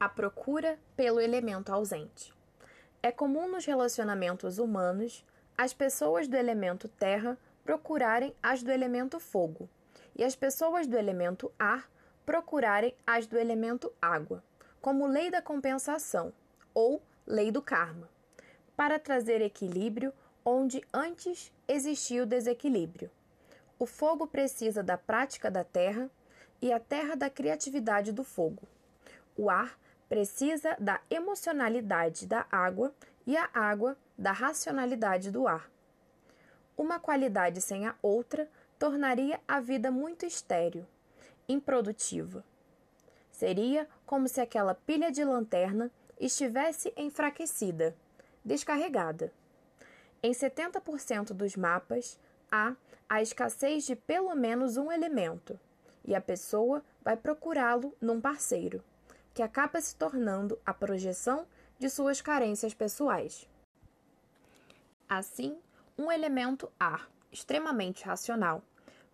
A procura pelo elemento ausente. É comum nos relacionamentos humanos as pessoas do elemento terra procurarem as do elemento fogo e as pessoas do elemento ar procurarem as do elemento água, como lei da compensação ou lei do karma, para trazer equilíbrio onde antes existia o desequilíbrio. O fogo precisa da prática da terra e a terra da criatividade do fogo. O ar precisa da emocionalidade da água e a água da racionalidade do ar. Uma qualidade sem a outra tornaria a vida muito estéril, improdutiva. Seria como se aquela pilha de lanterna estivesse enfraquecida, descarregada. Em 70% dos mapas há a escassez de pelo menos um elemento, e a pessoa vai procurá-lo num parceiro que acaba se tornando a projeção de suas carências pessoais. Assim, um elemento ar, extremamente racional,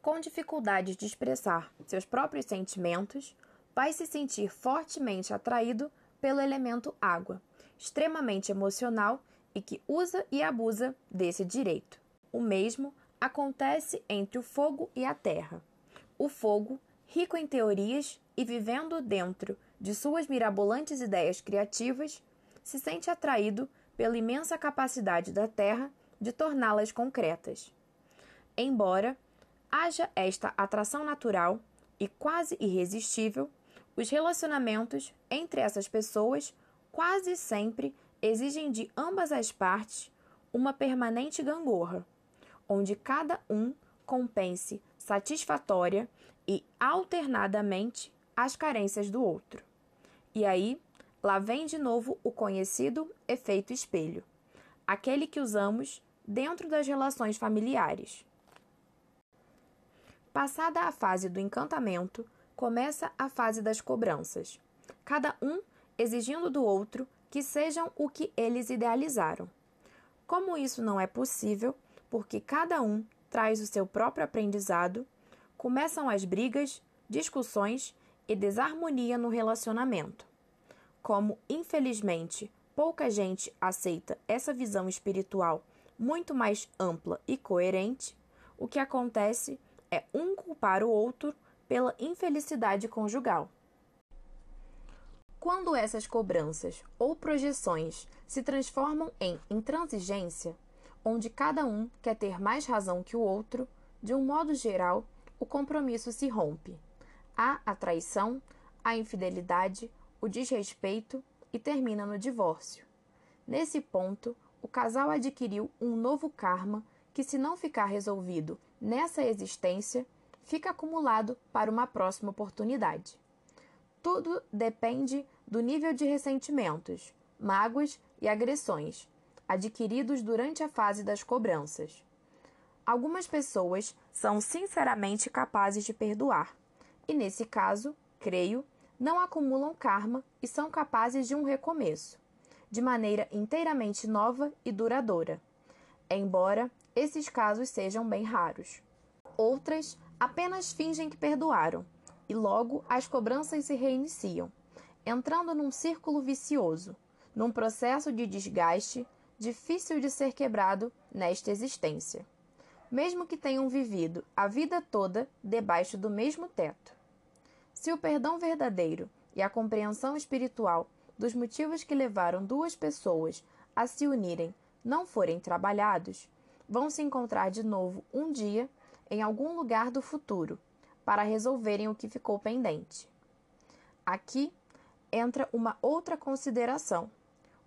com dificuldade de expressar seus próprios sentimentos, vai se sentir fortemente atraído pelo elemento água, extremamente emocional e que usa e abusa desse direito. O mesmo acontece entre o fogo e a terra. O fogo, rico em teorias e vivendo dentro de suas mirabolantes ideias criativas, se sente atraído pela imensa capacidade da Terra de torná-las concretas. Embora haja esta atração natural e quase irresistível, os relacionamentos entre essas pessoas quase sempre exigem de ambas as partes uma permanente gangorra, onde cada um compense satisfatória e alternadamente as carências do outro. E aí, lá vem de novo o conhecido efeito espelho, aquele que usamos dentro das relações familiares. Passada a fase do encantamento, começa a fase das cobranças, cada um exigindo do outro que sejam o que eles idealizaram. Como isso não é possível, porque cada um traz o seu próprio aprendizado, começam as brigas, discussões e desarmonia no relacionamento. Como, infelizmente, pouca gente aceita essa visão espiritual muito mais ampla e coerente, o que acontece é um culpar o outro pela infelicidade conjugal. Quando essas cobranças ou projeções se transformam em intransigência, onde cada um quer ter mais razão que o outro, de um modo geral, o compromisso se rompe. Há a traição, a infidelidade, o desrespeito e termina no divórcio. Nesse ponto, o casal adquiriu um novo karma que, se não ficar resolvido nessa existência, fica acumulado para uma próxima oportunidade. Tudo depende do nível de ressentimentos, mágoas e agressões adquiridos durante a fase das cobranças. Algumas pessoas são sinceramente capazes de perdoar, e nesse caso, creio, não acumulam karma e são capazes de um recomeço, de maneira inteiramente nova e duradoura, embora esses casos sejam bem raros. Outras apenas fingem que perdoaram e logo as cobranças se reiniciam, entrando num círculo vicioso, num processo de desgaste difícil de ser quebrado nesta existência mesmo que tenham vivido a vida toda debaixo do mesmo teto. Se o perdão verdadeiro e a compreensão espiritual dos motivos que levaram duas pessoas a se unirem não forem trabalhados, vão se encontrar de novo um dia em algum lugar do futuro para resolverem o que ficou pendente. Aqui entra uma outra consideração.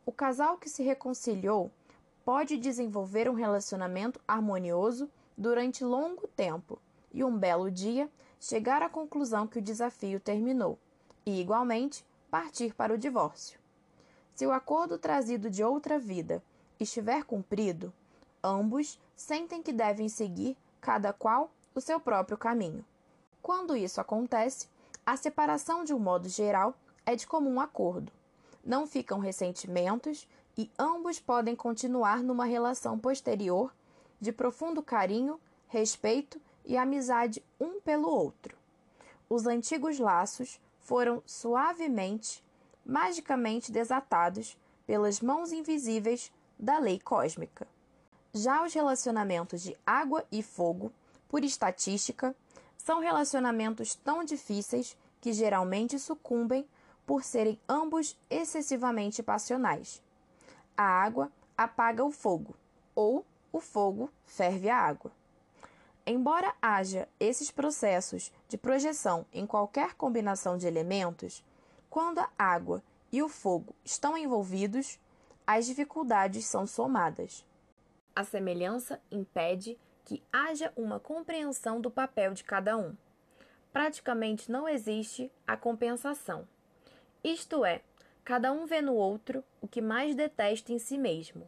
O casal que se reconciliou pode desenvolver um relacionamento harmonioso durante longo tempo e um belo dia chegar à conclusão que o desafio terminou e, igualmente, partir para o divórcio. Se o acordo trazido de outra vida estiver cumprido, ambos sentem que devem seguir cada qual o seu próprio caminho. Quando isso acontece, a separação de um modo geral é de comum acordo. Não ficam ressentimentos e ambos podem continuar numa relação posterior de profundo carinho, respeito e amizade um pelo outro. Os antigos laços foram suavemente magicamente desatados pelas mãos invisíveis da lei cósmica. Já os relacionamentos de água e fogo, por estatística, são relacionamentos tão difíceis que geralmente sucumbem por serem ambos excessivamente passionais. A água apaga o fogo, ou o fogo ferve a água. Embora haja esses processos de projeção em qualquer combinação de elementos, quando a água e o fogo estão envolvidos, as dificuldades são somadas. A semelhança impede que haja uma compreensão do papel de cada um. Praticamente não existe a compensação. Isto é, cada um vê no outro o que mais detesta em si mesmo.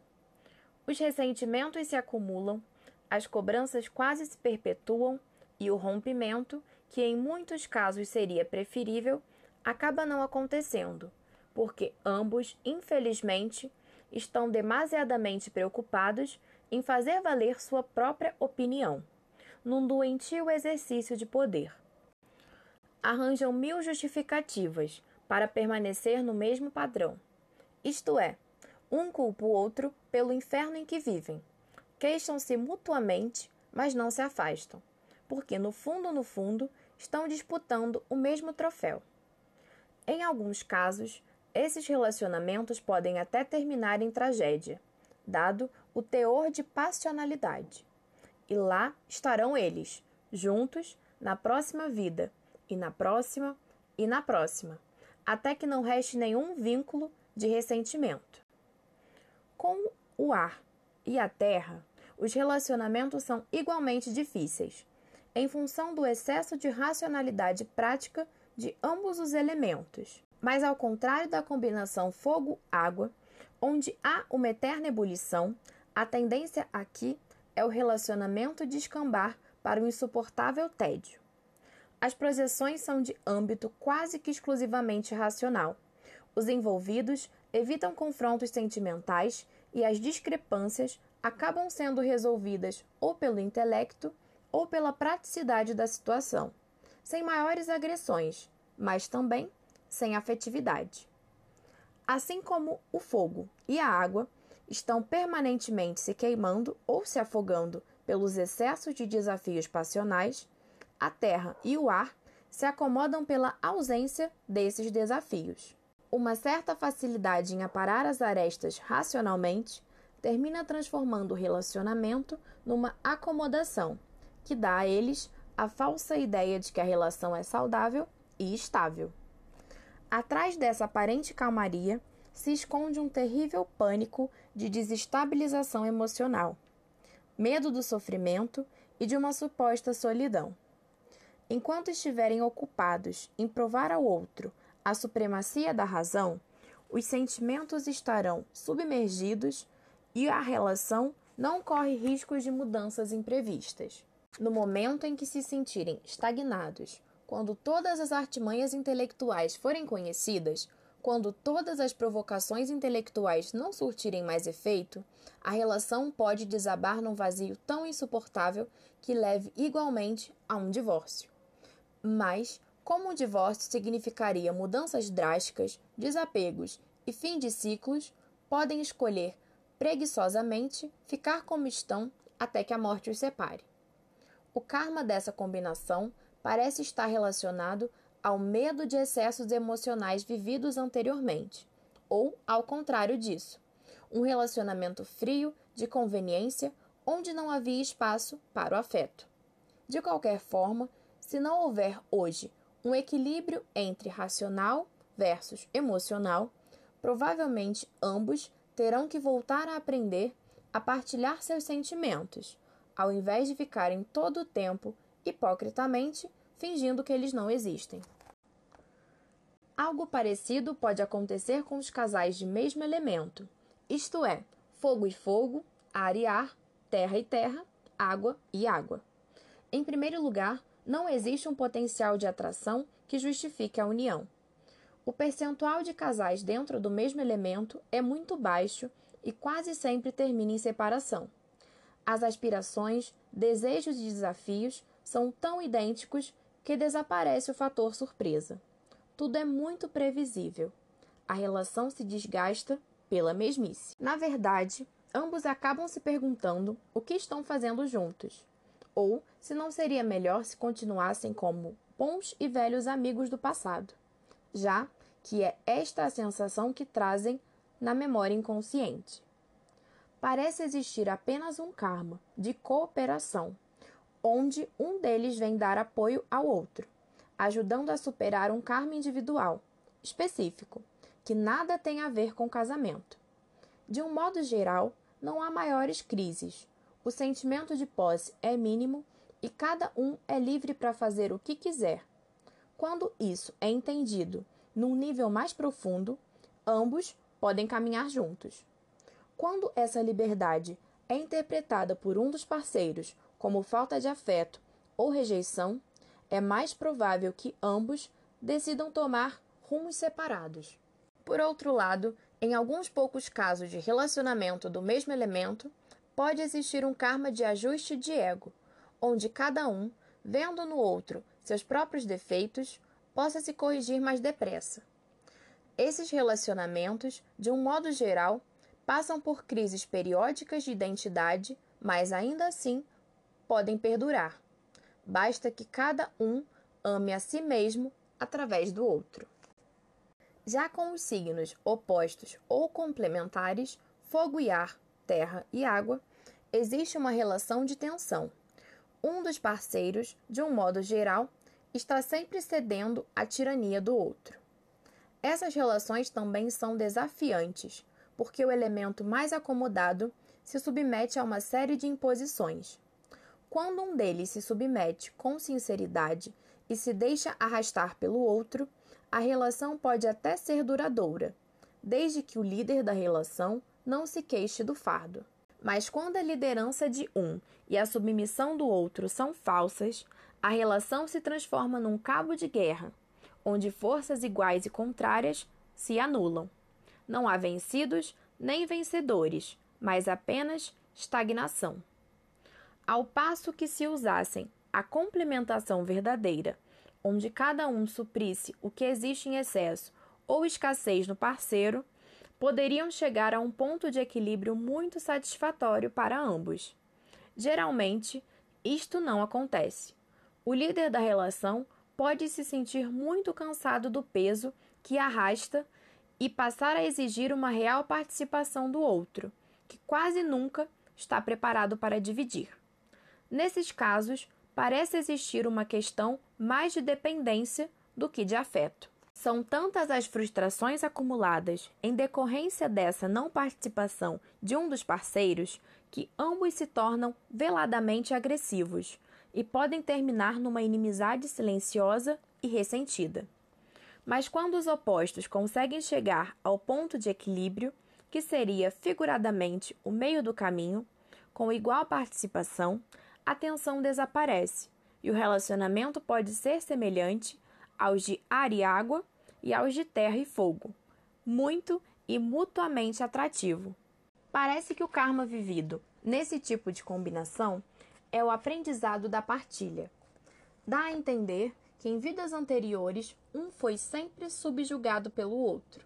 Os ressentimentos se acumulam as cobranças quase se perpetuam e o rompimento, que em muitos casos seria preferível, acaba não acontecendo, porque ambos, infelizmente, estão demasiadamente preocupados em fazer valer sua própria opinião, num doentio exercício de poder. Arranjam mil justificativas para permanecer no mesmo padrão. Isto é, um culpa o outro pelo inferno em que vivem, queixam-se mutuamente, mas não se afastam, porque no fundo, no fundo, estão disputando o mesmo troféu. Em alguns casos, esses relacionamentos podem até terminar em tragédia, dado o teor de passionalidade. E lá estarão eles, juntos, na próxima vida, e na próxima, e na próxima, até que não reste nenhum vínculo de ressentimento. Com o ar e a terra, os relacionamentos são igualmente difíceis, em função do excesso de racionalidade prática de ambos os elementos. Mas, ao contrário da combinação fogo-água, onde há uma eterna ebulição, a tendência aqui é o relacionamento descambar para o insuportável tédio. As projeções são de âmbito quase que exclusivamente racional. Os envolvidos evitam confrontos sentimentais e as discrepâncias acabam sendo resolvidas ou pelo intelecto ou pela praticidade da situação, sem maiores agressões, mas também sem afetividade. Assim como o fogo e a água estão permanentemente se queimando ou se afogando pelos excessos de desafios passionais, a terra e o ar se acomodam pela ausência desses desafios. Uma certa facilidade em aparar as arestas racionalmente termina transformando o relacionamento numa acomodação, que dá a eles a falsa ideia de que a relação é saudável e estável. Atrás dessa aparente calmaria se esconde um terrível pânico de desestabilização emocional, medo do sofrimento e de uma suposta solidão. Enquanto estiverem ocupados em provar ao outro a supremacia da razão, os sentimentos estarão submergidos e a relação não corre riscos de mudanças imprevistas. No momento em que se sentirem estagnados, quando todas as artimanhas intelectuais forem conhecidas, quando todas as provocações intelectuais não surtirem mais efeito, a relação pode desabar num vazio tão insuportável que leve igualmente a um divórcio. Mas, como o divórcio significaria mudanças drásticas, desapegos e fim de ciclos, podem escolher preguiçosamente ficar como estão até que a morte os separe. O karma dessa combinação parece estar relacionado ao medo de excessos emocionais vividos anteriormente, ou ao contrário disso, um relacionamento frio de conveniência onde não havia espaço para o afeto. De qualquer forma, se não houver hoje um equilíbrio entre racional versus emocional, provavelmente ambos terão que voltar a aprender a partilhar seus sentimentos, ao invés de ficarem todo o tempo, hipocritamente, fingindo que eles não existem. Algo parecido pode acontecer com os casais de mesmo elemento, isto é, fogo e fogo, ar e ar, terra e terra, água e água. Em primeiro lugar, não existe um potencial de atração que justifique a união. O percentual de casais dentro do mesmo elemento é muito baixo e quase sempre termina em separação. As aspirações, desejos e desafios são tão idênticos que desaparece o fator surpresa. Tudo é muito previsível. a relação se desgasta pela mesmice. Na verdade, ambos acabam se perguntando o que estão fazendo juntos, ou se não seria melhor se continuassem como bons e velhos amigos do passado, já que é esta a sensação que trazem na memória inconsciente. Parece existir apenas um karma de cooperação, onde um deles vem dar apoio ao outro, ajudando a superar um karma individual específico, que nada tem a ver com casamento. De um modo geral, não há maiores crises. O sentimento de posse é mínimo e cada um é livre para fazer o que quiser. Quando isso é entendido num nível mais profundo, ambos podem caminhar juntos. Quando essa liberdade é interpretada por um dos parceiros como falta de afeto ou rejeição, é mais provável que ambos decidam tomar rumos separados. Por outro lado, em alguns poucos casos de relacionamento do mesmo elemento, pode existir um karma de ajuste de ego, onde cada um, vendo no outro seus próprios defeitos, possa se corrigir mais depressa. Esses relacionamentos, de um modo geral, passam por crises periódicas de identidade, mas ainda assim podem perdurar. Basta que cada um ame a si mesmo através do outro. Já com os signos opostos ou complementares, fogo e ar, terra e água, existe uma relação de tensão. Um dos parceiros, de um modo geral, está sempre cedendo à tirania do outro. Essas relações também são desafiantes, porque o elemento mais acomodado se submete a uma série de imposições. Quando um deles se submete com sinceridade e se deixa arrastar pelo outro, a relação pode até ser duradoura, desde que o líder da relação não se queixe do fardo. Mas quando a liderança de um e a submissão do outro são falsas, a relação se transforma num cabo de guerra, onde forças iguais e contrárias se anulam. Não há vencidos nem vencedores, mas apenas estagnação. Ao passo que se usassem a complementação verdadeira onde cada um suprisse o que existe em excesso ou escassez no parceiro, poderiam chegar a um ponto de equilíbrio muito satisfatório para ambos. Geralmente, isto não acontece. O líder da relação pode se sentir muito cansado do peso que arrasta e passar a exigir uma real participação do outro, que quase nunca está preparado para dividir. Nesses casos, parece existir uma questão mais de dependência do que de afeto. São tantas as frustrações acumuladas em decorrência dessa não participação de um dos parceiros que ambos se tornam veladamente agressivos e podem terminar numa inimizade silenciosa e ressentida. Mas quando os opostos conseguem chegar ao ponto de equilíbrio, que seria figuradamente o meio do caminho, com igual participação, a tensão desaparece e o relacionamento pode ser semelhante aos de ar e água e aos de terra e fogo, muito e mutuamente atrativo. Parece que o karma vivido nesse tipo de combinação é o aprendizado da partilha. Dá a entender que em vidas anteriores um foi sempre subjugado pelo outro,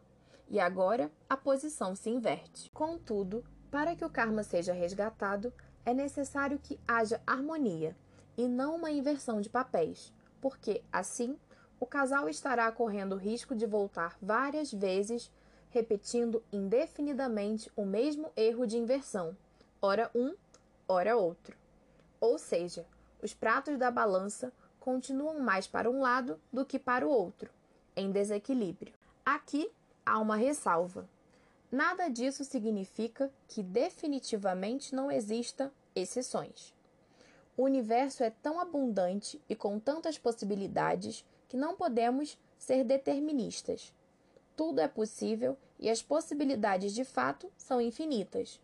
e agora a posição se inverte. Contudo, para que o karma seja resgatado, é necessário que haja harmonia e não uma inversão de papéis, porque, assim, o casal estará correndo o risco de voltar várias vezes, repetindo indefinidamente o mesmo erro de inversão, ora um, ora outro. Ou seja, os pratos da balança continuam mais para um lado do que para o outro, em desequilíbrio. Aqui há uma ressalva. Nada disso significa que definitivamente não exista exceções. O universo é tão abundante e com tantas possibilidades que não podemos ser deterministas. Tudo é possível e as possibilidades de fato são infinitas.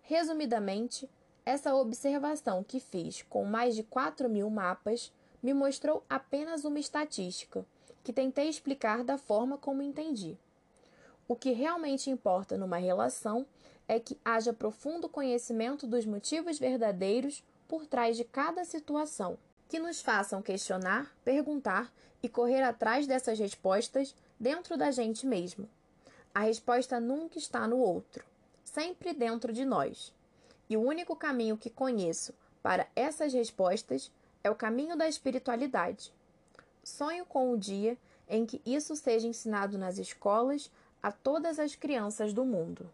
Resumidamente, essa observação que fiz com mais de 4 mil mapas me mostrou apenas uma estatística que tentei explicar da forma como entendi. O que realmente importa numa relação é que haja profundo conhecimento dos motivos verdadeiros por trás de cada situação, que nos façam questionar, perguntar e correr atrás dessas respostas dentro da gente mesmo. A resposta nunca está no outro, sempre dentro de nós. E o único caminho que conheço para essas respostas é o caminho da espiritualidade. Sonho com o dia em que isso seja ensinado nas escolas a todas as crianças do mundo.